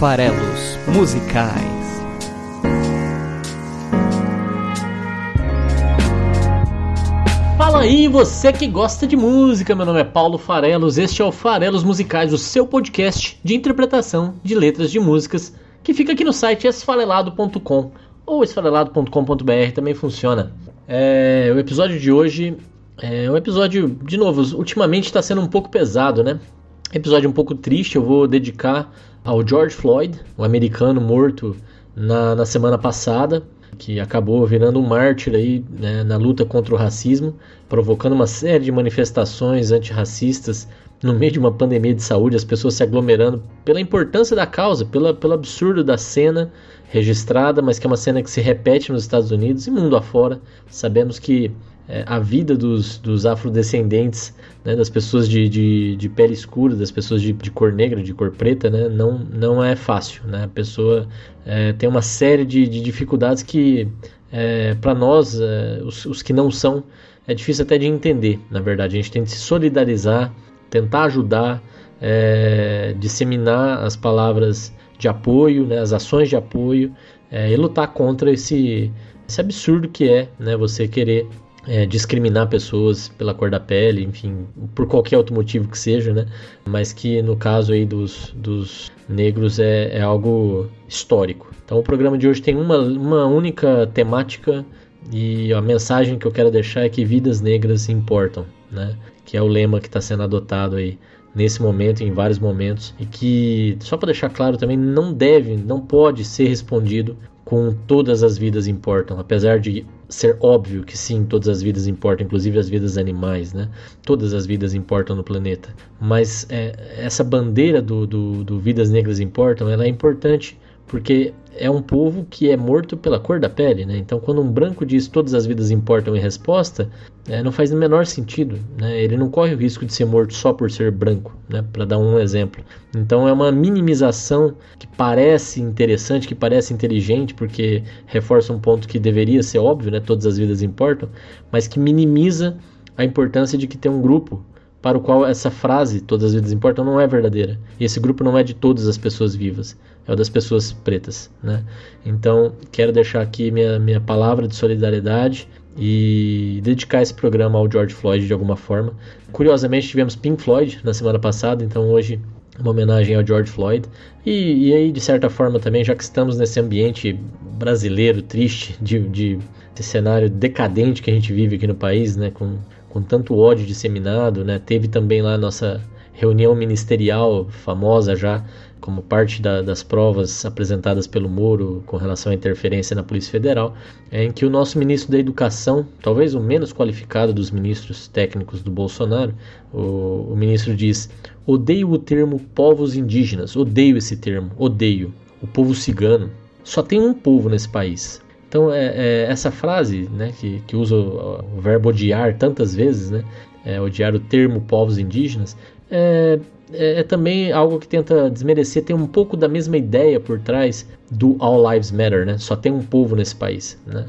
farelos musicais. Fala aí, você que gosta de música, meu nome é Paulo Farelos, este é o Farelos Musicais, o seu podcast de interpretação de letras de músicas, que fica aqui no site esfarelado.com ou esfarelado.com.br, também funciona. É, o episódio de hoje é um episódio, de novo, ultimamente está sendo um pouco pesado, né? Episódio um pouco triste, eu vou dedicar ao George Floyd, o americano morto na, na semana passada, que acabou virando um mártir aí né, na luta contra o racismo, provocando uma série de manifestações antirracistas no meio de uma pandemia de saúde, as pessoas se aglomerando pela importância da causa, pela, pelo absurdo da cena registrada, mas que é uma cena que se repete nos Estados Unidos e mundo afora. Sabemos que é, a vida dos, dos afrodescendentes, né, das pessoas de, de, de, pele escura, das pessoas de, de, cor negra, de cor preta, né, não, não é fácil. Né? A pessoa é, tem uma série de, de dificuldades que, é, para nós, é, os, os que não são, é difícil até de entender, na verdade. A gente tem que se solidarizar, tentar ajudar, é, disseminar as palavras de apoio, né, as ações de apoio é, e lutar contra esse, esse absurdo que é né, você querer é, discriminar pessoas pela cor da pele, enfim, por qualquer outro motivo que seja, né? Mas que no caso aí dos, dos negros é, é algo histórico. Então o programa de hoje tem uma, uma única temática e a mensagem que eu quero deixar é que vidas negras importam, né? Que é o lema que está sendo adotado aí nesse momento, em vários momentos, e que, só para deixar claro também, não deve, não pode ser respondido com todas as vidas importam, apesar de ser óbvio que sim, todas as vidas importam, inclusive as vidas animais, né? Todas as vidas importam no planeta. Mas é, essa bandeira do, do, do vidas negras importam, ela é importante porque é um povo que é morto pela cor da pele, né? Então, quando um branco diz todas as vidas importam em resposta, é, não faz o menor sentido, né? Ele não corre o risco de ser morto só por ser branco, né? Para dar um exemplo. Então, é uma minimização que parece interessante, que parece inteligente, porque reforça um ponto que deveria ser óbvio, né? Todas as vidas importam, mas que minimiza a importância de que tem um grupo para o qual essa frase, todas as vidas importam, não é verdadeira. E esse grupo não é de todas as pessoas vivas, é o das pessoas pretas. Né? Então, quero deixar aqui minha, minha palavra de solidariedade e dedicar esse programa ao George Floyd de alguma forma. Curiosamente, tivemos Pink Floyd na semana passada, então hoje uma homenagem ao George Floyd. E, e aí, de certa forma, também, já que estamos nesse ambiente brasileiro triste, de, de, cenário decadente que a gente vive aqui no país, né, com com tanto ódio disseminado, né? Teve também lá a nossa reunião ministerial famosa já, como parte da, das provas apresentadas pelo Moro com relação à interferência na Polícia Federal, é em que o nosso ministro da Educação, talvez o menos qualificado dos ministros técnicos do Bolsonaro, o, o ministro diz: odeio o termo povos indígenas, odeio esse termo, odeio. O povo cigano. Só tem um povo nesse país, então, é, é, essa frase, né, que, que usa o, o, verbo odiar tantas vezes, né, é, odiar o termo povos indígenas, é, é, é, também algo que tenta desmerecer, tem um pouco da mesma ideia por trás do All Lives Matter, né? Só tem um povo nesse país, né?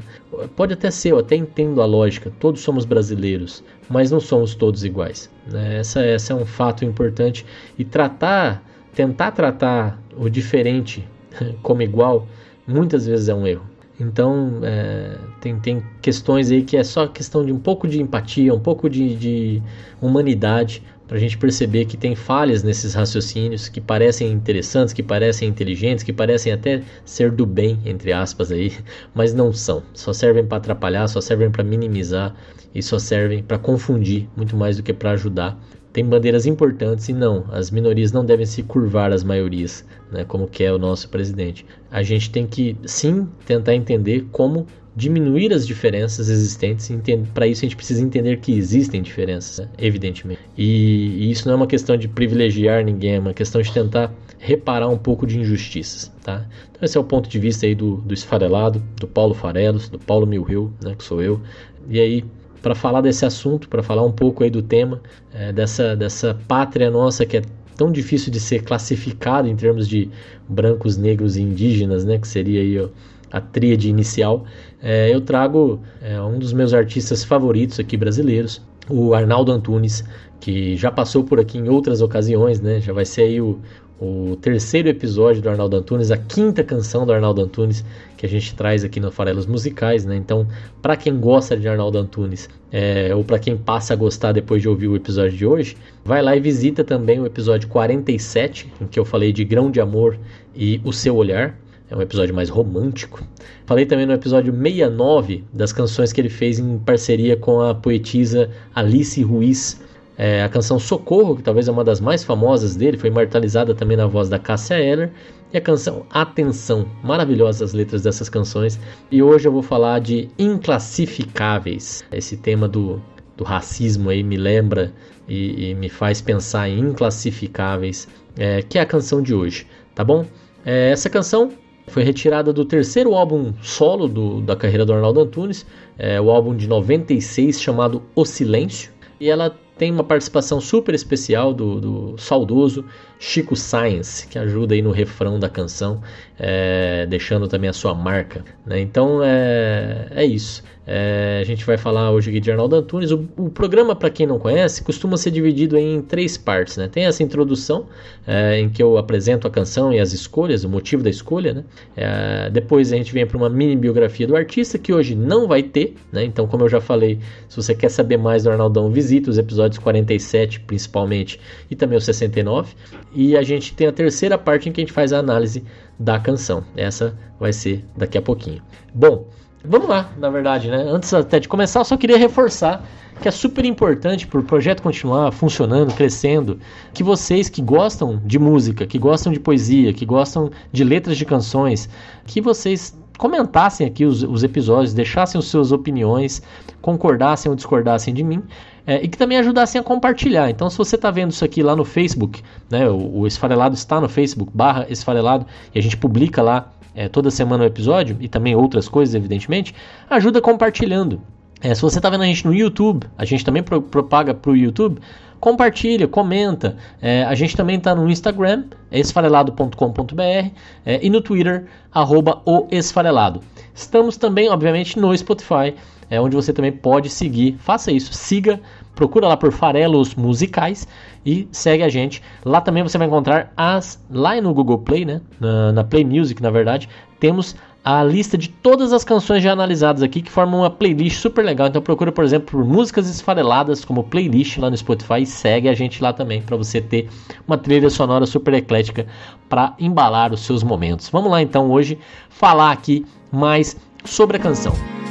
Pode até ser, eu até entendo a lógica, todos somos brasileiros, mas não somos todos iguais. Né? Essa, essa é um fato importante e tratar, tentar tratar o diferente como igual, muitas vezes é um erro. Então, é, tem, tem questões aí que é só questão de um pouco de empatia, um pouco de, de humanidade, para a gente perceber que tem falhas nesses raciocínios que parecem interessantes, que parecem inteligentes, que parecem até ser do bem, entre aspas, aí, mas não são. Só servem para atrapalhar, só servem para minimizar e só servem para confundir muito mais do que para ajudar tem bandeiras importantes e não, as minorias não devem se curvar às maiorias, né, como quer o nosso presidente. A gente tem que sim tentar entender como diminuir as diferenças existentes. Para isso a gente precisa entender que existem diferenças, né, evidentemente. E, e, isso não é uma questão de privilegiar ninguém, é uma questão de tentar reparar um pouco de injustiças, tá? Então esse é o ponto de vista aí do, do esfarelado, do Paulo Farelos, do Paulo Milhill, né, que sou eu. E aí para falar desse assunto, para falar um pouco aí do tema, é, dessa, dessa pátria nossa que é tão difícil de ser classificado em termos de brancos, negros e indígenas, né, que seria aí ó, a tríade inicial, é, eu trago é, um dos meus artistas favoritos aqui brasileiros, o Arnaldo Antunes, que já passou por aqui em outras ocasiões, né, já vai ser aí o, o terceiro episódio do Arnaldo Antunes, a quinta canção do Arnaldo Antunes que a gente traz aqui no Farelos Musicais, né? Então, para quem gosta de Arnaldo Antunes, é, ou para quem passa a gostar depois de ouvir o episódio de hoje, vai lá e visita também o episódio 47, em que eu falei de Grão de Amor e O Seu Olhar. É um episódio mais romântico. Falei também no episódio 69 das canções que ele fez em parceria com a poetisa Alice Ruiz é, a canção Socorro, que talvez é uma das mais famosas dele, foi imortalizada também na voz da Cássia Eller. E a canção Atenção, maravilhosas as letras dessas canções. E hoje eu vou falar de Inclassificáveis. Esse tema do, do racismo aí me lembra e, e me faz pensar em Inclassificáveis, é, que é a canção de hoje, tá bom? É, essa canção foi retirada do terceiro álbum solo do, da carreira do Arnaldo Antunes, é, o álbum de 96 chamado O Silêncio. E ela tem uma participação super especial do, do saudoso Chico Science, que ajuda aí no refrão da canção, é, deixando também a sua marca. Né? Então é, é isso. É, a gente vai falar hoje aqui de Arnaldo Antunes. O, o programa, para quem não conhece, costuma ser dividido em três partes. Né? Tem essa introdução, é, em que eu apresento a canção e as escolhas, o motivo da escolha. Né? É, depois a gente vem para uma mini biografia do artista, que hoje não vai ter. Né? Então, como eu já falei, se você quer saber mais do Arnaldão, visita os episódios 47, principalmente, e também o 69. E a gente tem a terceira parte em que a gente faz a análise da canção. Essa vai ser daqui a pouquinho. Bom, vamos lá, na verdade, né? Antes até de começar, eu só queria reforçar que é super importante para o projeto continuar funcionando, crescendo, que vocês que gostam de música, que gostam de poesia, que gostam de letras de canções, que vocês comentassem aqui os, os episódios, deixassem as suas opiniões, concordassem ou discordassem de mim, é, e que também ajudassem a compartilhar. Então, se você está vendo isso aqui lá no Facebook, né, o, o Esfarelado está no Facebook, barra Esfarelado, e a gente publica lá é, toda semana o episódio, e também outras coisas, evidentemente, ajuda compartilhando. É, se você está vendo a gente no YouTube, a gente também pro, propaga para o YouTube, compartilha, comenta. É, a gente também está no Instagram, esfarelado.com.br, é, e no Twitter, arroba o esfarelado. Estamos também, obviamente, no Spotify, é onde você também pode seguir. Faça isso, siga, procura lá por Farelos Musicais e segue a gente. Lá também você vai encontrar as lá no Google Play, né? Na, na Play Music, na verdade, temos a lista de todas as canções já analisadas aqui que formam uma playlist super legal. Então procura, por exemplo, por músicas esfareladas como playlist lá no Spotify e segue a gente lá também para você ter uma trilha sonora super eclética para embalar os seus momentos. Vamos lá então hoje falar aqui mais sobre a canção.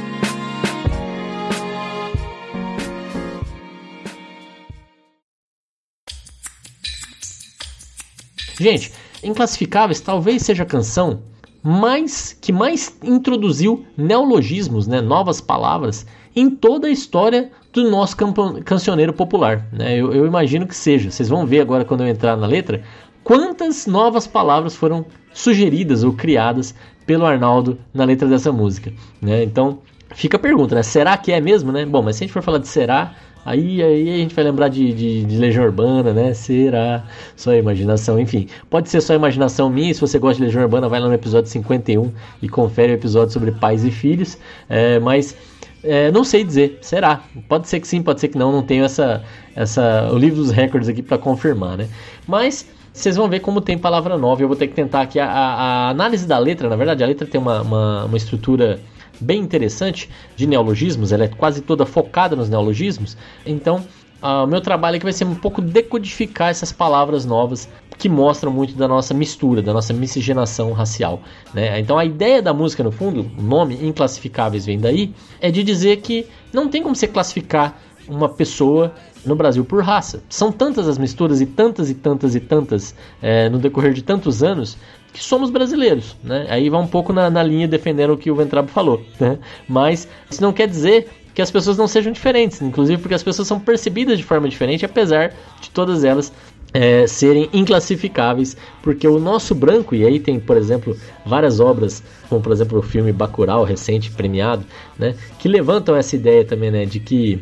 Gente, Inclassificáveis talvez seja a canção mais que mais introduziu neologismos, né, novas palavras, em toda a história do nosso cancioneiro popular. Né? Eu, eu, imagino que seja. Vocês vão ver agora quando eu entrar na letra quantas novas palavras foram sugeridas ou criadas pelo Arnaldo na letra dessa música. Né? Então fica a pergunta, né? Será que é mesmo, né? Bom, mas se a gente for falar de será, Aí, aí a gente vai lembrar de, de, de, Legião Urbana, né? Será só imaginação? Enfim, pode ser só imaginação minha. Se você gosta de Legião Urbana, vai lá no episódio 51 e confere o episódio sobre pais e filhos. É, mas é, não sei dizer, será? Pode ser que sim, pode ser que não. Não tenho essa, essa, o livro dos recordes aqui para confirmar, né? Mas vocês vão ver como tem palavra nova. Eu vou ter que tentar aqui a, a, a análise da letra. Na verdade, a letra tem uma, uma, uma estrutura bem interessante de neologismos, ela é quase toda focada nos neologismos. Então, o meu trabalho aqui vai ser um pouco decodificar essas palavras novas que mostram muito da nossa mistura, da nossa miscigenação racial. Né? Então a ideia da música, no fundo, o nome Inclassificáveis vem daí, é de dizer que não tem como você classificar uma pessoa no Brasil por raça. São tantas as misturas e tantas e tantas e tantas é, no decorrer de tantos anos que somos brasileiros, né? Aí vai um pouco na, na linha defendendo o que o Ventrabo falou, né? Mas isso não quer dizer que as pessoas não sejam diferentes, inclusive porque as pessoas são percebidas de forma diferente, apesar de todas elas é, serem inclassificáveis, porque o nosso branco, e aí tem, por exemplo, várias obras, como por exemplo o filme Bacurau, recente, premiado, né, que levantam essa ideia também, né, de que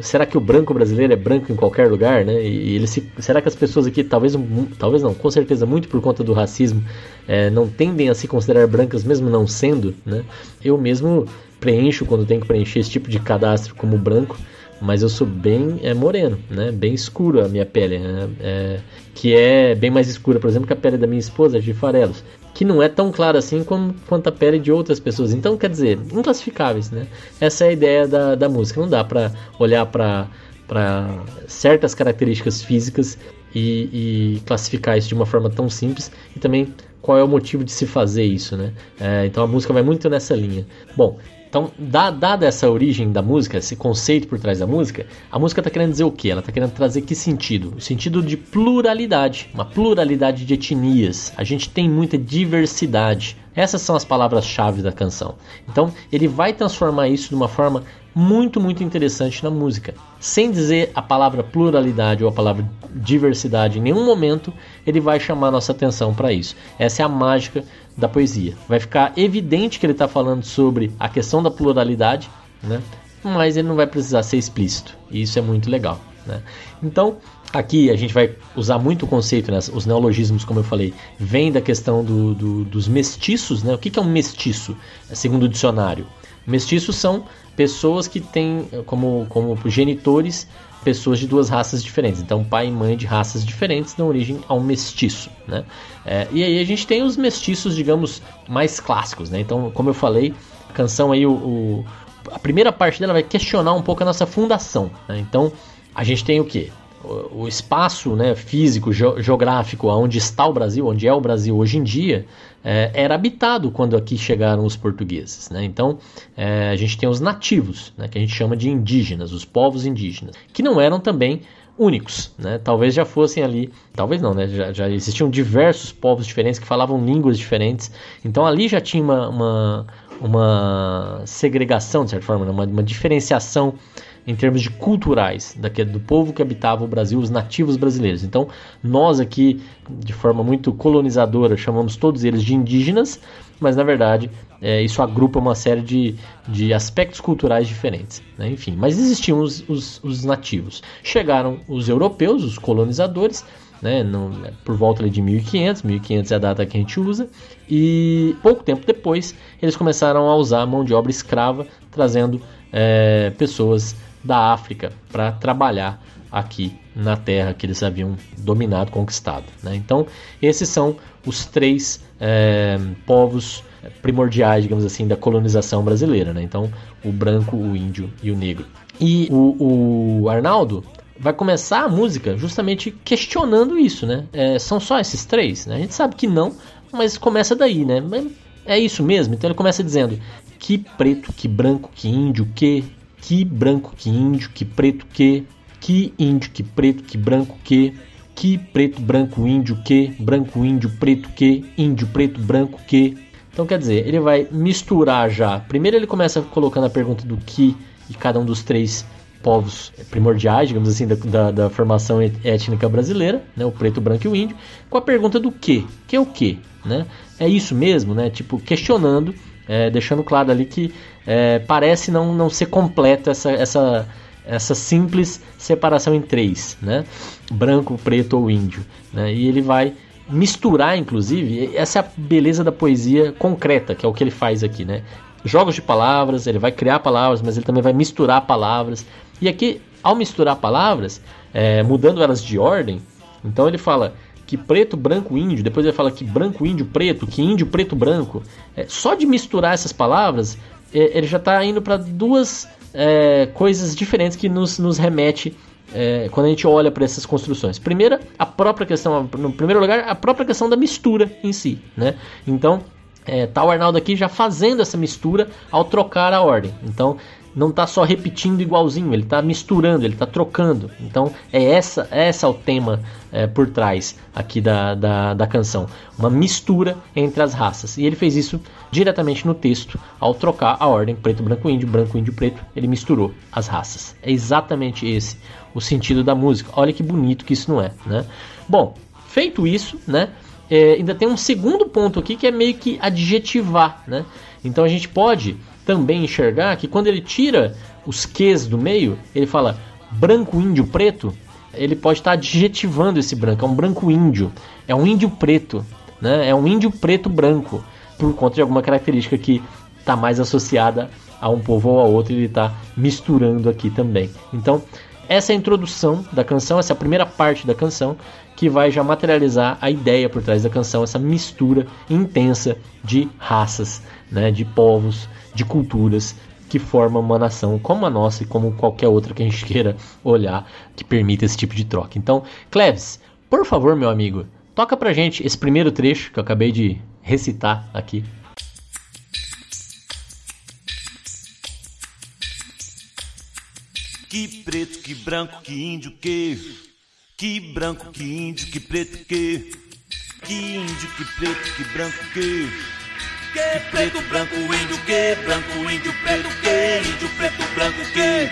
será que o branco brasileiro é branco em qualquer lugar, né? E ele se, será que as pessoas aqui, talvez, talvez não, com certeza muito por conta do racismo, é, não tendem a se considerar brancas mesmo não sendo, né? Eu mesmo preencho quando tenho que preencher esse tipo de cadastro como branco, mas eu sou bem é, moreno, né? Bem escuro a minha pele, né? é, que é bem mais escura, por exemplo, que a pele da minha esposa, de farelos, que não é tão clara assim como, quanto a pele de outras pessoas. Então, quer dizer, inclassificáveis, né? Essa é a ideia da, da música. Não dá para olhar para certas características físicas e, e, classificar isso de uma forma tão simples e também qual é o motivo de se fazer isso, né? É, então a música vai muito nessa linha. Bom, então, dada essa origem da música, esse conceito por trás da música, a música está querendo dizer o quê? Ela está querendo trazer que sentido? O sentido de pluralidade, uma pluralidade de etnias. A gente tem muita diversidade. Essas são as palavras-chave da canção. Então, ele vai transformar isso de uma forma muito, muito interessante na música. Sem dizer a palavra pluralidade ou a palavra diversidade em nenhum momento, ele vai chamar nossa atenção para isso. Essa é a mágica da poesia. Vai ficar evidente que ele está falando sobre a questão da pluralidade, né? mas ele não vai precisar ser explícito. E isso é muito legal. Né? Então, aqui a gente vai usar muito o conceito, né? os neologismos, como eu falei, vem da questão do, do, dos mestiços. Né? O que, que é um mestiço, segundo o dicionário? Mestiços são pessoas que têm como, como genitores pessoas de duas raças diferentes. Então, pai e mãe de raças diferentes dão origem a um mestiço, né? É, e aí a gente tem os mestiços, digamos, mais clássicos, né? Então, como eu falei, a canção aí, o, o a primeira parte dela vai questionar um pouco a nossa fundação. Né? Então, a gente tem o que? O espaço né, físico, geográfico, onde está o Brasil, onde é o Brasil hoje em dia, é, era habitado quando aqui chegaram os portugueses. Né? Então, é, a gente tem os nativos, né, que a gente chama de indígenas, os povos indígenas, que não eram também únicos, né? Talvez já fossem ali, talvez não, né? Já, já, existiam diversos povos diferentes que falavam línguas diferentes. Então ali já tinha uma, uma, uma segregação, de certa forma, né? uma, uma diferenciação em termos de culturais daquele, do povo que habitava o Brasil, os nativos brasileiros. Então, nós aqui, de forma muito colonizadora, chamamos todos eles de indígenas, mas na verdade é, isso agrupa uma série de, de aspectos culturais diferentes. Né? Enfim, mas existiam os, os, os, nativos. Chegaram os europeus, os colonizadores, né, no, por volta de 1500, 1500 é a data que a gente usa, e pouco tempo depois eles começaram a usar mão de obra escrava, trazendo é, pessoas da África para trabalhar aqui na terra que eles haviam dominado, conquistado. Né? Então, esses são os três é, povos primordiais, digamos assim, da colonização brasileira. Né? Então, o branco, o índio e o negro. E o, o Arnaldo vai começar a música justamente questionando isso, né? É, são só esses três? Né? A gente sabe que não, mas começa daí, né? É isso mesmo. Então ele começa dizendo que preto, que branco, que índio, que que branco, que índio, que preto, que, que índio, que preto, que branco, que, que preto, branco, índio, que, branco, índio, preto, que, índio, preto, branco, que. Então quer dizer, ele vai misturar já. Primeiro ele começa colocando a pergunta do que e cada um dos três povos primordiais, digamos assim, da, da, da, formação étnica brasileira, né, o preto, o branco e o índio, com a pergunta do que, que é o que, né? É isso mesmo, né? Tipo questionando é, deixando claro ali que é, parece não, não ser completa essa, essa, essa simples separação em três, né? branco, preto ou índio. Né? E ele vai misturar, inclusive, essa é a beleza da poesia concreta, que é o que ele faz aqui. Né? Jogos de palavras, ele vai criar palavras, mas ele também vai misturar palavras. E aqui, ao misturar palavras, é, mudando elas de ordem, então ele fala que preto, branco, índio, depois ele fala que branco, índio, preto, que índio, preto, branco. É, só de misturar essas palavras, é, ele já está indo para duas é, coisas diferentes que nos, nos remete é, quando a gente olha para essas construções. Primeira, a própria questão, no primeiro lugar, a própria questão da mistura em si, né? Então, é, tá o Arnaldo aqui já fazendo essa mistura ao trocar a ordem. Então, não está só repetindo igualzinho, ele está misturando, ele está trocando. Então é essa, é essa o tema é, por trás aqui da, da, da, canção, uma mistura entre as raças. E ele fez isso diretamente no texto, ao trocar a ordem preto, branco, índio, branco, índio, preto, ele misturou as raças. É exatamente esse o sentido da música. Olha que bonito que isso não é, né? Bom, feito isso, né? É, ainda tem um segundo ponto aqui que é meio que adjetivar, né? Então a gente pode também enxergar que quando ele tira os Qs do meio, ele fala branco, índio, preto, ele pode estar adjetivando esse branco, é um branco índio, é um índio preto, né? é um índio preto branco, por conta de alguma característica que está mais associada a um povo ou a outro, ele está misturando aqui também. Então, essa é a introdução da canção, essa é a primeira parte da canção que vai já materializar a ideia por trás da canção, essa mistura intensa de raças, né, de povos, de culturas que formam uma nação como a nossa e como qualquer outra que a gente queira olhar que permita esse tipo de troca. Então, Cleves, por favor, meu amigo, toca pra gente esse primeiro trecho que eu acabei de recitar aqui. Que preto, que branco, que índio, que. Que branco, que índio, que preto, que. Que índio, que preto, que branco, que. Que preto, branco, índio, que branco, índio, preto, que índio, preto, branco, que.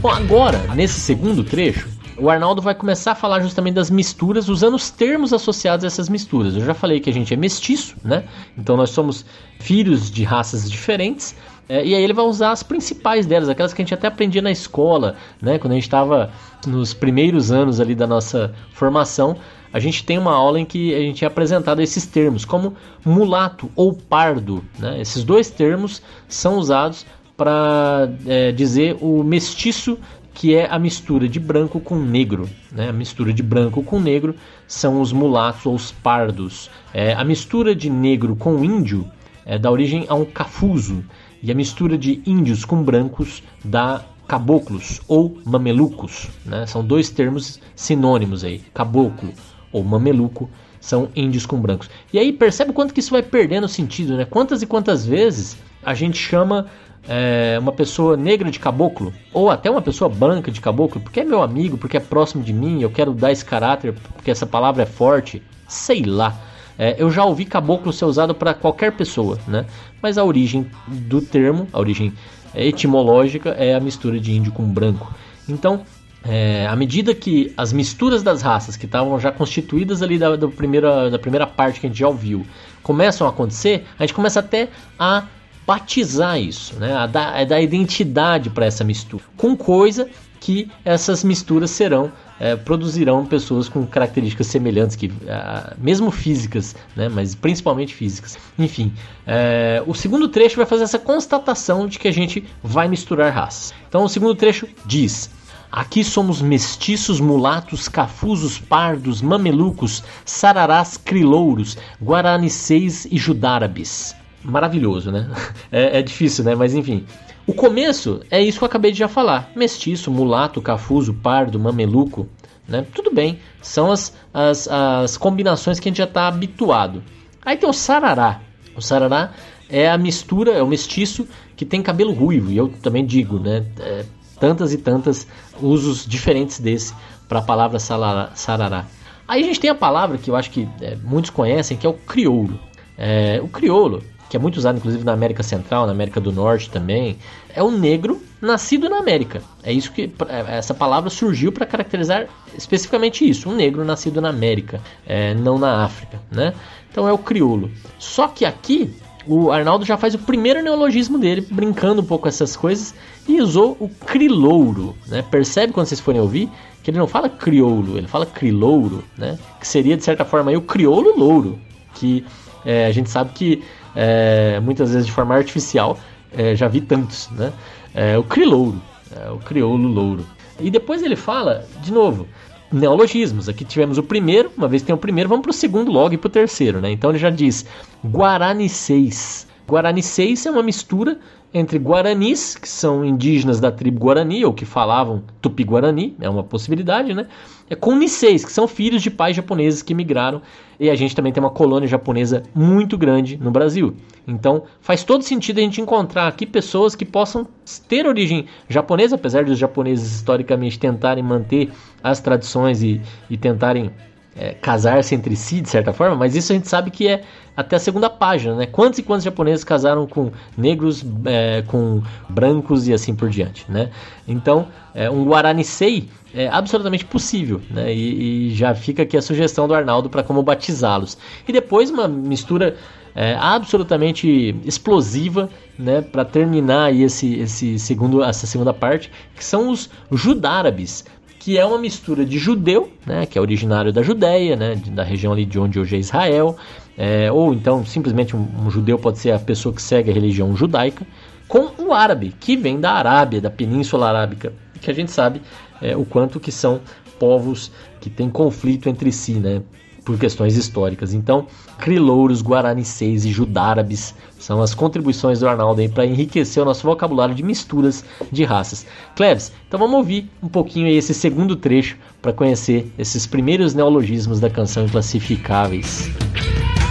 Bom, agora, nesse segundo trecho, o Arnaldo vai começar a falar justamente das misturas, usando os termos associados a essas misturas. Eu já falei que a gente é mestiço, né? Então nós somos filhos de raças diferentes. É, e aí ele vai usar as principais delas, aquelas que a gente até aprendia na escola, né? Quando a gente estava nos primeiros anos ali da nossa formação, a gente tem uma aula em que a gente é apresentado esses termos, como mulato ou pardo. Né? Esses dois termos são usados para é, dizer o mestiço que é a mistura de branco com negro. Né? A mistura de branco com negro são os mulatos ou os pardos. É, a mistura de negro com índio é, dá origem a um cafuso. E a mistura de índios com brancos dá caboclos ou mamelucos. Né? São dois termos sinônimos aí, caboclo ou mameluco são índios com brancos. E aí percebe quanto que isso vai perdendo sentido, né? Quantas e quantas vezes a gente chama é, uma pessoa negra de caboclo, ou até uma pessoa branca de caboclo, porque é meu amigo, porque é próximo de mim, eu quero dar esse caráter, porque essa palavra é forte, sei lá. É, eu já ouvi caboclo ser usado para qualquer pessoa, né? Mas a origem do termo, a origem etimológica, é a mistura de índio com branco. Então, é, à medida que as misturas das raças que estavam já constituídas ali da, da, primeira, da primeira parte que a gente já ouviu começam a acontecer, a gente começa até a batizar isso, né? a, dar, a dar identidade para essa mistura, com coisa que essas misturas serão é, produzirão pessoas com características semelhantes, que é, mesmo físicas, né, mas principalmente físicas. Enfim, é, o segundo trecho vai fazer essa constatação de que a gente vai misturar raças. Então, o segundo trecho diz. Aqui somos mestiços, mulatos, cafusos, pardos, mamelucos, sararás, crilouros, guaraniceis e judárabes. Maravilhoso, né? É, é difícil, né? Mas enfim. O começo é isso que eu acabei de já falar: mestiço, mulato, cafuso, pardo, mameluco. Né? Tudo bem, são as, as, as combinações que a gente já está habituado. Aí tem o sarará. O sarará é a mistura, é o mestiço que tem cabelo ruivo, e eu também digo, né? É, tantas e tantas usos diferentes desse para a palavra sarará. Aí a gente tem a palavra que eu acho que é, muitos conhecem, que é o crioulo. É, o crioulo que é muito usado inclusive na América Central, na América do Norte também, é o negro nascido na América. É isso que é, essa palavra surgiu para caracterizar especificamente isso, um negro nascido na América, é, não na África, né? Então é o crioulo. Só que aqui o Arnaldo já faz o primeiro neologismo dele, brincando um pouco com essas coisas, e usou o crilouro, né? Percebe quando vocês forem ouvir que ele não fala crioulo, ele fala crilouro, né? Que seria de certa forma o crioulo louro, que é, a gente sabe que é, muitas vezes de forma artificial, é, já vi tantos, né? É, o crilouro, é, o crioulo louro. E depois ele fala, de novo, neologismos. Aqui tivemos o primeiro, uma vez que tem o primeiro, vamos para o segundo logo e para o terceiro, né? Então ele já diz Guaraniceis. Guaraniceis é uma mistura entre guaranis, que são indígenas da tribo Guarani, ou que falavam tupi-guarani, é uma possibilidade, né? É com niseis, que são filhos de pais japoneses que migraram, e a gente também tem uma colônia japonesa muito grande no Brasil. Então faz todo sentido a gente encontrar aqui pessoas que possam ter origem japonesa, apesar dos japoneses historicamente tentarem manter as tradições e, e tentarem é, casar-se entre si, de certa forma, mas isso a gente sabe que é até a segunda página, né? Quantos e quantos japoneses casaram com negros, é, com brancos e assim por diante, né? Então, é, um Guaranisei é absolutamente possível, né? E, e, já fica aqui a sugestão do Arnaldo para como batizá-los. E depois uma mistura é, absolutamente explosiva, né? Para terminar aí esse, esse segundo, essa segunda parte, que são os judárabes que é uma mistura de judeu, né, que é originário da Judéia, né, da região ali de onde hoje é Israel, é, ou então simplesmente um, um, judeu pode ser a pessoa que segue a religião judaica, com o árabe, que vem da Arábia, da Península Arábica, que a gente sabe é, o quanto que são povos que têm conflito entre si, né? Por questões históricas. Então, crilouros, guaraniceis e judárabes são as contribuições do Arnaldo aí para enriquecer o nosso vocabulário de misturas de raças. Cleves, então vamos ouvir um pouquinho esse segundo trecho para conhecer esses primeiros neologismos da canção Inclassificáveis.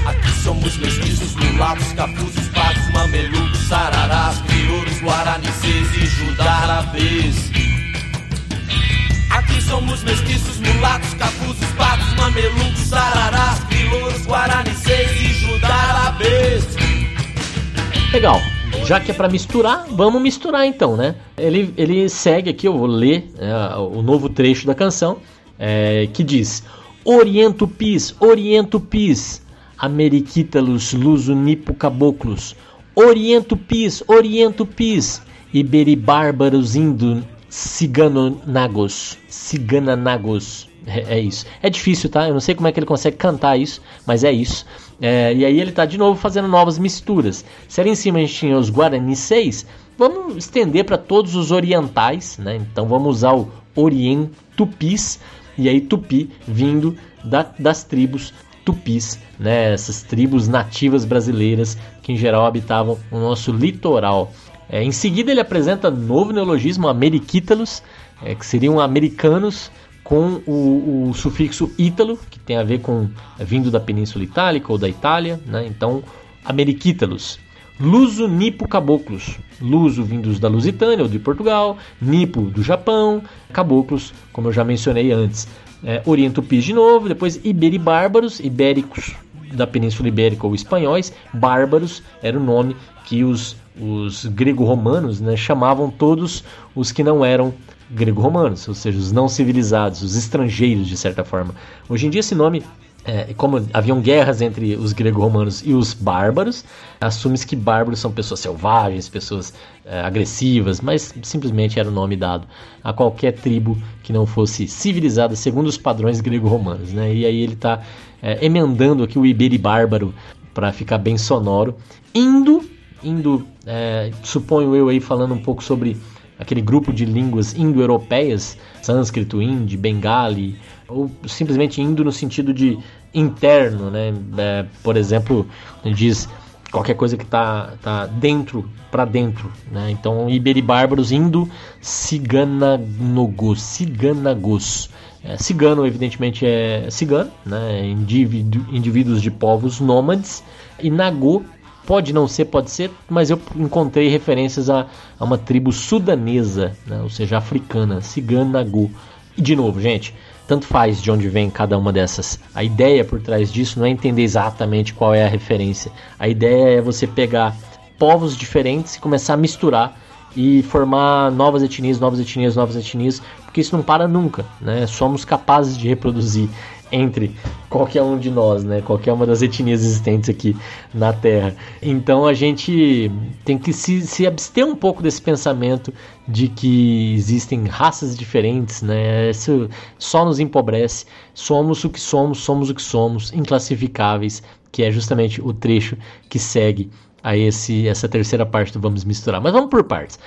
Aqui somos mestiços, mulatos, capuzes, patos, mamelucos, sararás, crioulos, guaraniceis e judárabes. Somos mestiços, mulatos, capuzes, patos, mamelucos, sararás, crioulos, guaraniceis e judarabês. Legal. Já que é para misturar, vamos misturar então, né? Ele, ele segue aqui, eu vou ler é, o novo trecho da canção, é, que diz: Oriento pis, oriento pis, Ameriquítalos, Nipo caboclos, Oriento pis, oriento pis, Iberibárbaros indo Ciganonagos. Cigananagos. É, é, isso. É difícil, tá? Eu não sei como é que ele consegue cantar isso, mas é isso. É, e aí ele tá de novo fazendo novas misturas. Se ali em cima a gente tinha os Guarani 6, vamos estender para todos os orientais, né? Então vamos usar o Orient Tupis, e aí Tupi vindo da, das tribos tupis, né? Essas tribos nativas brasileiras que em geral habitavam o nosso litoral. É, em seguida, ele apresenta novo neologismo, ameriquítalos, é, que seriam americanos com o, o, sufixo ítalo, que tem a ver com é, vindo da Península Itálica ou da Itália, né? então ameriquítalos. Luso Nipo Caboclos, Luso vindos da Lusitânia ou de Portugal, Nipo do Japão, Caboclos, como eu já mencionei antes. É, Oriento Pis de novo, depois Iberibárbaros, ibéricos da Península Ibérica ou espanhóis, bárbaros era o nome que os os grego-romanos né, chamavam todos os que não eram grego-romanos, ou seja, os não civilizados, os estrangeiros de certa forma. Hoje em dia esse nome, é, como haviam guerras entre os grego-romanos e os bárbaros, assume-se que bárbaros são pessoas selvagens, pessoas é, agressivas, mas simplesmente era o nome dado a qualquer tribo que não fosse civilizada segundo os padrões grego-romanos. Né? E aí ele está é, emendando aqui o iberi bárbaro para ficar bem sonoro, indo indo, é, suponho eu aí falando um pouco sobre aquele grupo de línguas indo-europeias, sânscrito, hindi, bengali, ou simplesmente indo no sentido de interno, né? É, por exemplo, diz qualquer coisa que está tá dentro para dentro, né? Então, iberibárbaros indo ciganagos, ciganagos. É, cigano, evidentemente, é cigano, né? Indivíduo, indivíduos de povos nômades, e nagô Pode não ser, pode ser, mas eu encontrei referências a, a uma tribo sudanesa, né? ou seja, africana, Ciganagu. E de novo, gente, tanto faz de onde vem cada uma dessas. A ideia por trás disso não é entender exatamente qual é a referência. A ideia é você pegar povos diferentes e começar a misturar e formar novas etnias, novas etnias, novas etnias, porque isso não para nunca, né? Somos capazes de reproduzir entre qualquer um de nós, né? Qualquer uma das etnias existentes aqui na Terra. Então a gente tem que se, se abster um pouco desse pensamento de que existem raças diferentes, né? Isso só nos empobrece. Somos o que somos, somos o que somos, inclassificáveis, que é justamente o trecho que segue a esse essa terceira parte do Vamos Misturar. Mas vamos por partes.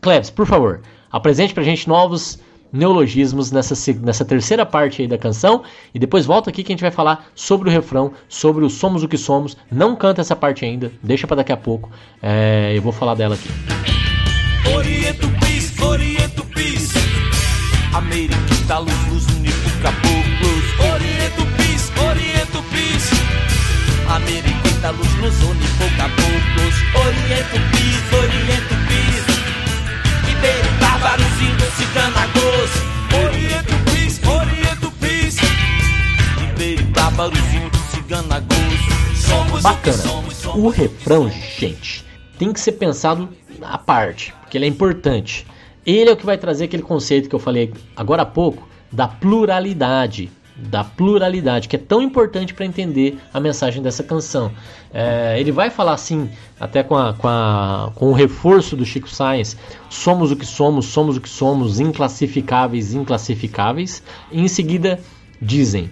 Cleves, por favor, apresente pra gente novos neologismos nessa, nessa terceira parte aí da canção. E depois volta aqui que a gente vai falar sobre o refrão, sobre o Somos o que Somos. Não canta essa parte ainda, deixa para daqui a pouco. É, eu vou falar dela aqui. Oriento Pis, Oriento Pis, luz, luz, caboclos. Oriento Pis, Oriento Pis, luz, luz, caboclos. Oriento Pis, Oriento Pis, índios, ciganos. Bacana. O refrão, gente, tem que ser pensado à parte, porque ele é importante. Ele é o que vai trazer aquele conceito que eu falei agora há pouco da pluralidade. Da pluralidade, que é tão importante para entender a mensagem dessa canção. É, ele vai falar assim, até com, a, com, a, com o reforço do Chico Science: somos o que somos, somos o que somos, inclassificáveis, inclassificáveis. E em seguida dizem: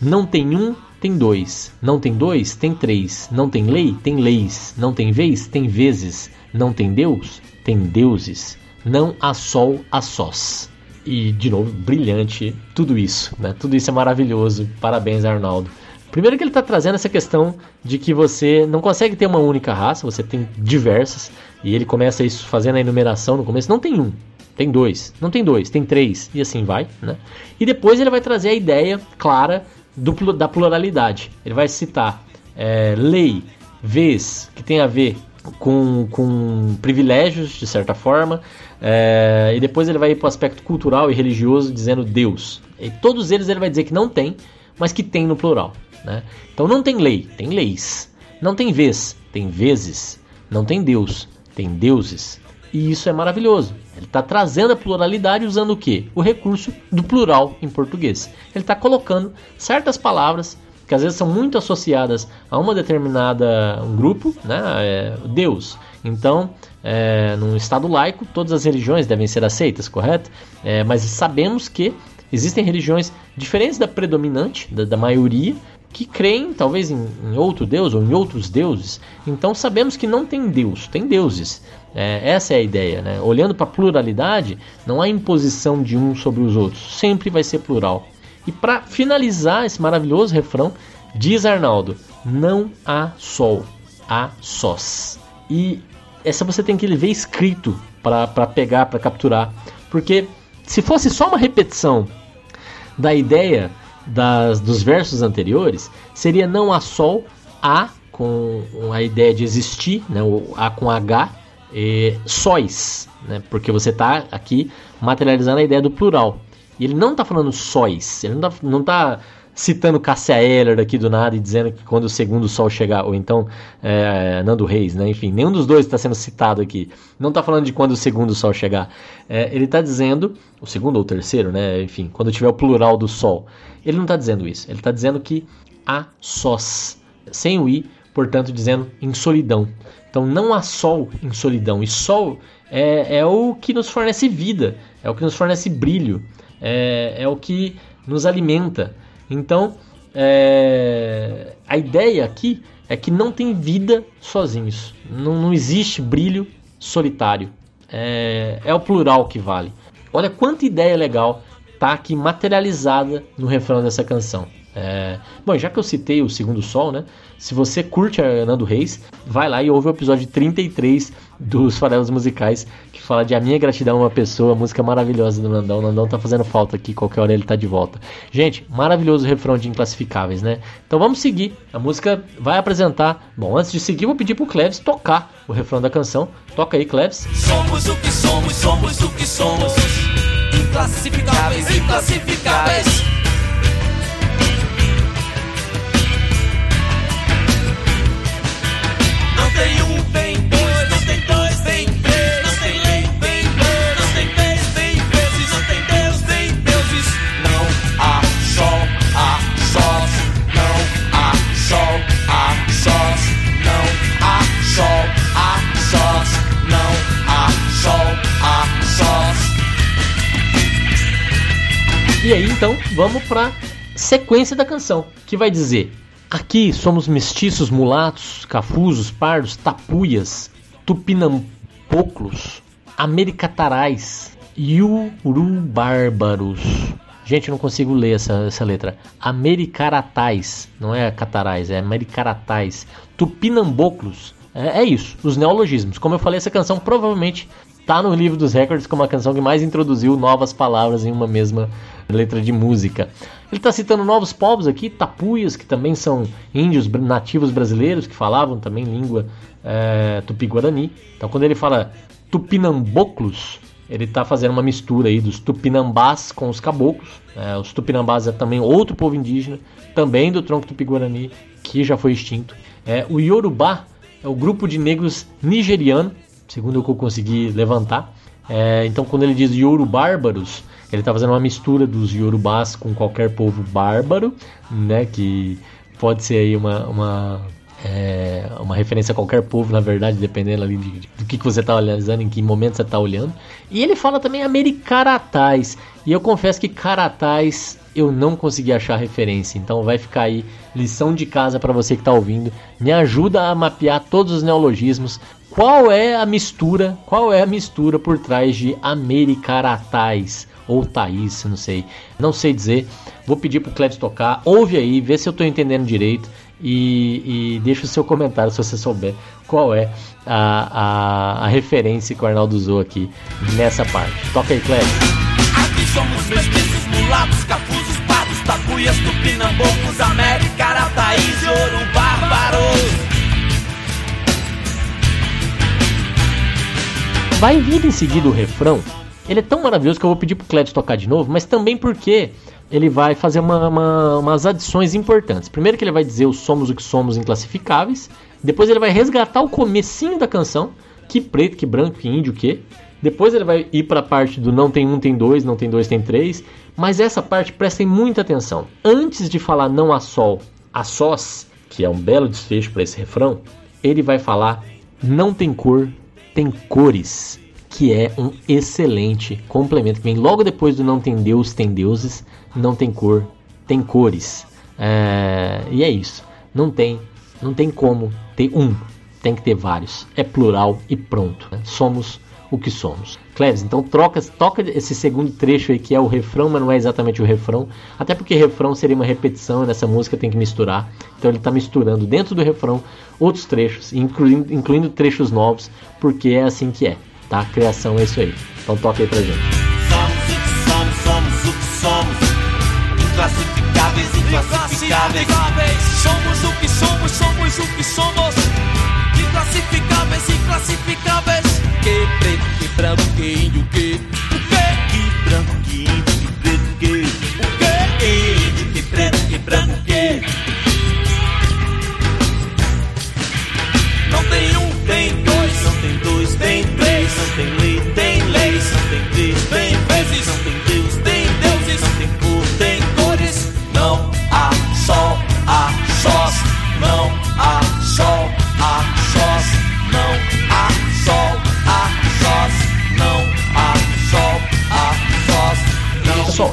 não tem um, tem dois. Não tem dois, tem três. Não tem lei, tem leis. Não tem vez, tem vezes. Não tem Deus, tem deuses. Não há sol, há sós. E, de novo, brilhante tudo isso, né? Tudo isso é maravilhoso. Parabéns, Arnaldo. Primeiro que ele está trazendo essa questão de que você não consegue ter uma única raça, você tem diversas, e ele começa isso fazendo a enumeração no começo. Não tem um, tem dois, não tem dois, tem três, e assim vai, né? E depois ele vai trazer a ideia clara do, da pluralidade. Ele vai citar é, lei, vez, que tem a ver com, com privilégios, de certa forma, é, e depois ele vai para o aspecto cultural e religioso, dizendo Deus. E todos eles ele vai dizer que não tem, mas que tem no plural. Né? Então não tem lei, tem leis. Não tem vez, tem vezes. Não tem Deus, tem deuses. E isso é maravilhoso. Ele está trazendo a pluralidade usando o que? O recurso do plural em português. Ele está colocando certas palavras que às vezes são muito associadas a uma determinada um grupo, né? É, Deus. Então, é, num Estado laico, todas as religiões devem ser aceitas, correto? É, mas sabemos que existem religiões diferentes da predominante, da, da maioria, que creem talvez em, em, outro Deus ou em outros deuses. Então sabemos que não tem Deus, tem deuses. É, essa é a ideia. Né? Olhando para a pluralidade, não há imposição de um sobre os outros, sempre vai ser plural. E para finalizar esse maravilhoso refrão, diz Arnaldo: Não há sol, há sós. E essa você tem que ver escrito para pegar, para capturar. Porque se fosse só uma repetição da ideia das, dos versos anteriores, seria não há sol, há com a ideia de existir, né, o A com H, e sóis, né, porque você está aqui materializando a ideia do plural. E ele não está falando sóis, ele não está tá citando Cássia Eller aqui do nada e dizendo que quando o segundo sol chegar, ou então é, Nando Reis, né? Enfim, nenhum dos dois está sendo citado aqui. Não está falando de quando o segundo sol chegar. É, ele está dizendo, o segundo ou o terceiro, né? Enfim, quando tiver o plural do sol. Ele não está dizendo isso. Ele está dizendo que há sós, sem o i, portanto, dizendo em solidão. Então não há sol em solidão. E sol é, é o que nos fornece vida, é o que nos fornece brilho é, é o que nos alimenta. Então, é, a ideia aqui é que não tem vida sozinhos. Não, não existe brilho solitário. É, é, o plural que vale. Olha quanta ideia legal tá aqui materializada no refrão dessa canção. É... Bom, já que eu citei o Segundo Sol, né? Se você curte a Nando Reis, vai lá e ouve o episódio 33 dos Farelos Musicais, que fala de A Minha Gratidão a uma Pessoa, música maravilhosa do Nandão. O Nandão tá fazendo falta aqui, qualquer hora ele tá de volta. Gente, maravilhoso refrão de Inclassificáveis, né? Então vamos seguir. A música vai apresentar. Bom, antes de seguir, vou pedir pro Cleves tocar o refrão da canção. Toca aí, Cleves. Somos o que somos, somos o que somos. Inclassificáveis, inclassificáveis. Então, vamos pra sequência da canção, que vai dizer Aqui somos mestiços, mulatos, cafusos, pardos, tapuias, tupinampoclos, americatarais, iurubárbaros. Gente, eu não consigo ler essa, essa letra. Americaratais, não é catarais, é americaratais. Tupinamboclos, é, é, isso, os neologismos. Como eu falei, essa canção provavelmente está no livro dos recordes como a canção que mais introduziu novas palavras em uma mesma letra de música. Ele está citando novos povos aqui, tapuias, que também são índios nativos brasileiros, que falavam também língua é, tupi-guarani. Então, quando ele fala tupinamboclos, ele está fazendo uma mistura aí dos tupinambás com os caboclos. É, os tupinambás é também outro povo indígena, também do tronco tupi-guarani, que já foi extinto. É, o Yorubá é o grupo de negros nigeriano, segundo o que eu consegui levantar. É, então, quando ele diz Yorubárbaros, ele está fazendo uma mistura dos Yorubás com qualquer povo bárbaro, né? Que pode ser aí uma, uma, é, uma referência a qualquer povo, na verdade, dependendo ali de, de, do que, que você está analisando, em que momento você está olhando. E ele fala também Americaratais. E eu confesso que Caratais eu não consegui achar referência. Então vai ficar aí lição de casa para você que está ouvindo. Me ajuda a mapear todos os neologismos. Qual é a mistura? Qual é a mistura por trás de Americaratais? ou Thaís, não sei. Não sei dizer. Vou pedir pro Clédio tocar. Ouve aí, vê se eu tô entendendo direito. E, e deixa o seu comentário se você souber qual é a, a, a referência que o Arnaldo usou aqui nessa parte. Toca aí, Clédio. Aqui somos mestiços, mulatos, cafuzos, pardos, tapuias, tupinambocos, América, Arataís, ouro, bárbaros. Vai vir em seguida o refrão ele é tão maravilhoso que eu vou pedir pro Clédio tocar de novo, mas também porque ele vai fazer uma, uma, umas adições importantes. Primeiro que ele vai dizer o somos o que somos inclassificáveis. Depois ele vai resgatar o comecinho da canção, que preto, que branco, que índio, que. Depois ele vai ir para a parte do não tem um, tem dois, não tem dois, tem três. Mas essa parte prestem muita atenção. Antes de falar não há sol, há sós, que é um belo desfecho para esse refrão, ele vai falar não tem cor, tem cores que é um excelente complemento. Que vem logo depois do Não Tem Deus, Tem Deuses, Não Tem Cor, Tem Cores. É, e é isso. Não tem, não tem como ter um. Tem que ter vários. É plural e pronto. Somos o que somos. Cleves, então troca, toca esse segundo trecho aí que é o refrão, mas não é exatamente o refrão. Até porque refrão seria uma repetição, nessa música tem que misturar. Então ele está misturando dentro do refrão outros trechos, incluindo, incluindo trechos novos, porque é assim que é tá? A criação é isso aí. Então toca aí pra gente. Somos o que somos, somos o que somos. Inclassificáveis, inclassificáveis. Somos o que somos, somos o que somos. Inclassificáveis, inclassificáveis. Que preto, que branco, que índio, que. O quê? Que branco, que índio, que preto, que. O quê? Que índio, que preto, que branco, que. Não tem um, tem dois. Não tem dois, tem três. Não tem lei, tem leis. Não tem três, tem vezes. Não tem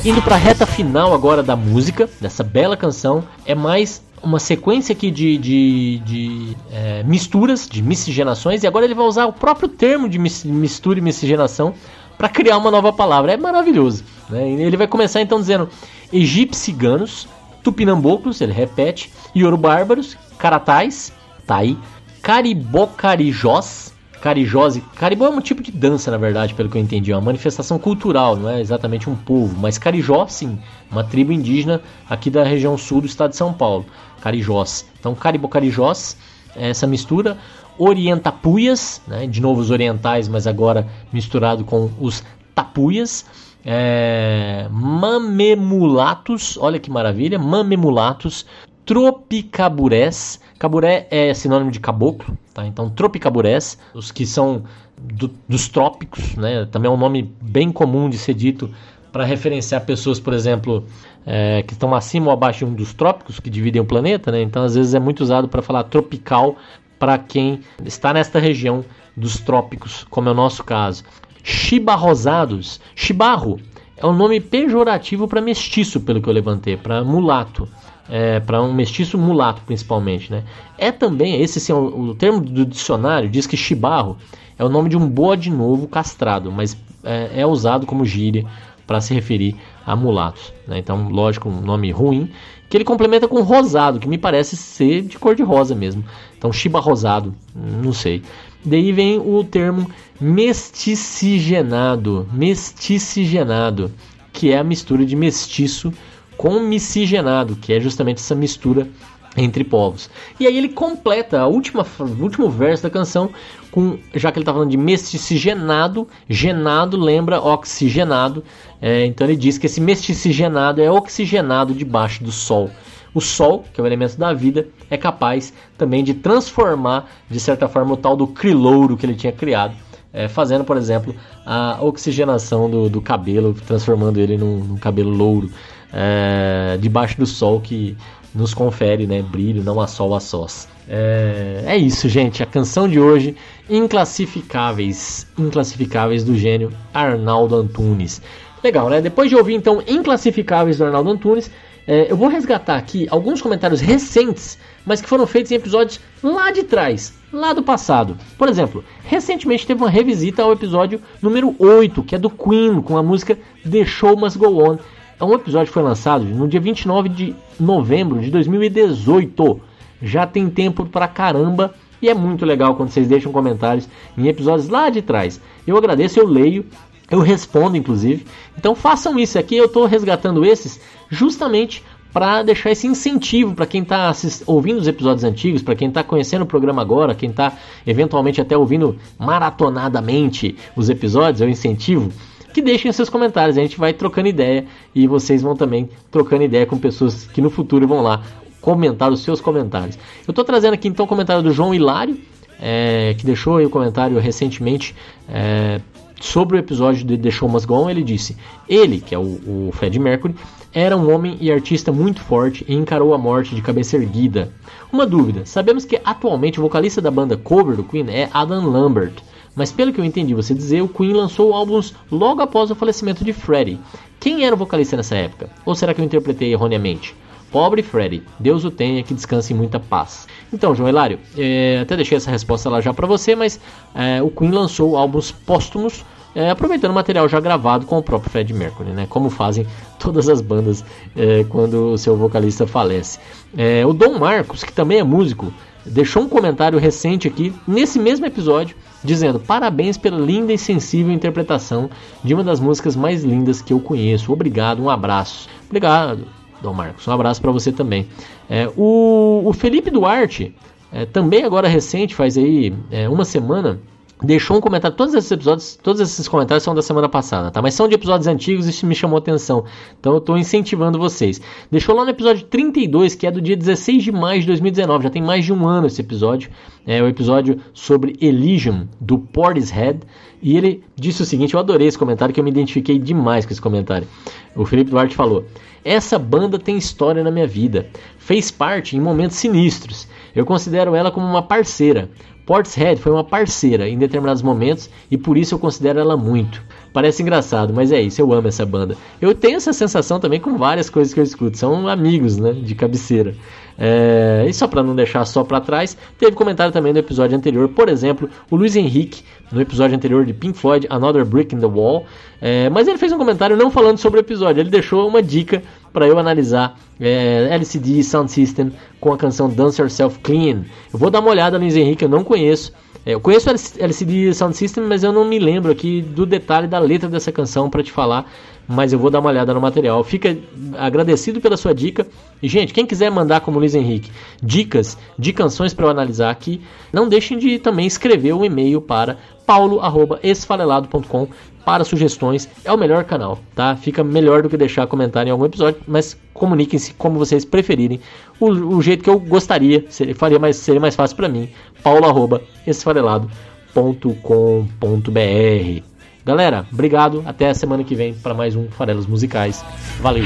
Indo pra reta final agora da música, dessa bela canção, é mais uma sequência aqui de, de, de é, misturas, de miscigenações, e agora ele vai usar o próprio termo de mis- mistura e miscigenação para criar uma nova palavra. É maravilhoso. Né? Ele vai começar então dizendo egipciganos, tupinambocos, ele repete, iorubárbaros, caratais, tá aí, caribocarijós, carijós, e- caribó é um tipo de dança, na verdade, pelo que eu entendi, é uma manifestação cultural, não é exatamente um povo, mas carijó, sim, uma tribo indígena aqui da região sul do estado de São Paulo, carijós. Então, caribocarijós, é essa mistura, orientapuias, né, de novo os orientais, mas agora misturado com os tapuias, é, mamemulatos, olha que maravilha, mamemulatos, tropicaburés, caburé é sinônimo de caboclo, tá? Então tropicaburés, os que são do- dos trópicos, né? Também é um nome bem comum de ser dito para referenciar pessoas, por exemplo, é, que estão acima ou abaixo de um dos trópicos que dividem o planeta, né? Então às vezes é muito usado para falar tropical para quem está nesta região dos trópicos, como é o nosso caso. Chibarrosados, chibarro é um nome pejorativo para mestiço, pelo que eu levantei, para mulato, é, para um mestiço mulato principalmente, né? É também esse sim, o, o termo do dicionário diz que chibarro é o nome de um bode novo castrado, mas é, é usado como gíria para se referir a mulatos. né? Então, lógico, um nome ruim, que ele complementa com rosado, que me parece ser de cor de rosa mesmo. Então, chiba rosado, não sei. Daí vem o termo mesticigenado, mesticigenado, que é a mistura de mestiço com miscigenado, que é justamente essa mistura entre povos. E aí ele completa a última, o último verso da canção com, já que ele está falando de mesticigenado, genado lembra oxigenado, é, então ele diz que esse mesticigenado é oxigenado debaixo do sol. O sol, que é o elemento da vida, é capaz também de transformar, de certa forma, o tal do crilouro que ele tinha criado é, fazendo, por exemplo, a oxigenação do, do cabelo, transformando ele num, num cabelo louro, é, debaixo do sol que nos confere né, brilho, não a sol a sós. É, é isso, gente. A canção de hoje, Inclassificáveis, Inclassificáveis do gênio Arnaldo Antunes. Legal, né? Depois de ouvir então Inclassificáveis do Arnaldo Antunes, é, eu vou resgatar aqui alguns comentários recentes, mas que foram feitos em episódios lá de trás, lá do passado. Por exemplo, recentemente teve uma revisita ao episódio número 8, que é do Queen, com a música The Show Must Go On. É um episódio que foi lançado no dia 29 de novembro de 2018. Já tem tempo pra caramba e é muito legal quando vocês deixam comentários em episódios lá de trás. Eu agradeço, eu leio, eu respondo inclusive. Então façam isso aqui, eu estou resgatando esses justamente para deixar esse incentivo para quem está ouvindo os episódios antigos, para quem está conhecendo o programa agora, quem está eventualmente até ouvindo maratonadamente os episódios, eu incentivo que deixem seus comentários. A gente vai trocando ideia e vocês vão também trocando ideia com pessoas que no futuro vão lá comentar os seus comentários. Eu estou trazendo aqui então o comentário do João Hilário, é, que deixou aí o comentário recentemente é, sobre o episódio de The Show Must Go On. Ele disse: Ele, que é o, o Fred Mercury, era um homem e artista muito forte e encarou a morte de cabeça erguida. Uma dúvida: sabemos que atualmente o vocalista da banda cover do Queen é Adam Lambert, mas pelo que eu entendi você dizer, o Queen lançou álbuns logo após o falecimento de Freddie. Quem era o vocalista nessa época? Ou será que eu interpretei erroneamente? Pobre Freddie, Deus o tenha, que descanse em muita paz. Então, João Hilário, é, até deixei essa resposta lá já para você, mas é, o Queen lançou álbuns póstumos é, aproveitando o material já gravado com o próprio Fred Mercury, né? Como fazem todas as bandas é, quando o seu vocalista falece. É, o Dom Marcos, que também é músico, deixou um comentário recente aqui nesse mesmo episódio dizendo parabéns pela linda e sensível interpretação de uma das músicas mais lindas que eu conheço. Obrigado, um abraço. Obrigado, Dom Marcos. Um abraço para você também. É, o, o, Felipe Duarte, é, também agora recente, faz aí é, uma semana, deixou um comentário. Todos esses episódios, todos esses comentários são da semana passada, tá? Mas são de episódios antigos e isso me chamou atenção. Então eu estou incentivando vocês. Deixou lá no episódio 32, que é do dia 16 de maio de 2019. Já tem mais de um ano esse episódio. É o episódio sobre Elysium, do Portishead. E ele disse o seguinte: eu adorei esse comentário, que eu me identifiquei demais com esse comentário. O Felipe Duarte falou: Essa banda tem história na minha vida. Fez parte em momentos sinistros. Eu considero ela como uma parceira. Portishead foi uma parceira em determinados momentos e por isso eu considero ela muito. Parece engraçado, mas é isso, eu amo essa banda. Eu tenho essa sensação também com várias coisas que eu escuto, são amigos, né, de cabeceira. É, e só para não deixar só para trás, teve comentário também no episódio anterior, por exemplo, o Luiz Henrique, no episódio anterior de Pink Floyd, Another Brick in the Wall. É, mas ele fez um comentário não falando sobre o episódio, ele deixou uma dica para eu analisar é, LCD Sound System com a canção Dance Yourself Clean. Eu vou dar uma olhada, Luiz Henrique, eu não conheço. É, eu conheço LCD Sound System, mas eu não me lembro aqui do detalhe da letra dessa canção para te falar mas eu vou dar uma olhada no material. Fica agradecido pela sua dica. E, gente, quem quiser mandar, como Luiz Henrique, dicas de canções para eu analisar aqui, não deixem de também escrever um e-mail para paulo.esfalelado.com para sugestões. É o melhor canal, tá? Fica melhor do que deixar comentário em algum episódio, mas comuniquem-se como vocês preferirem. O, o, jeito que eu gostaria, seria, faria mais, seria mais fácil para mim. paulo.esfarelado.com.br Galera, obrigado. Até a semana que vem para mais um Farelos Musicais. Valeu!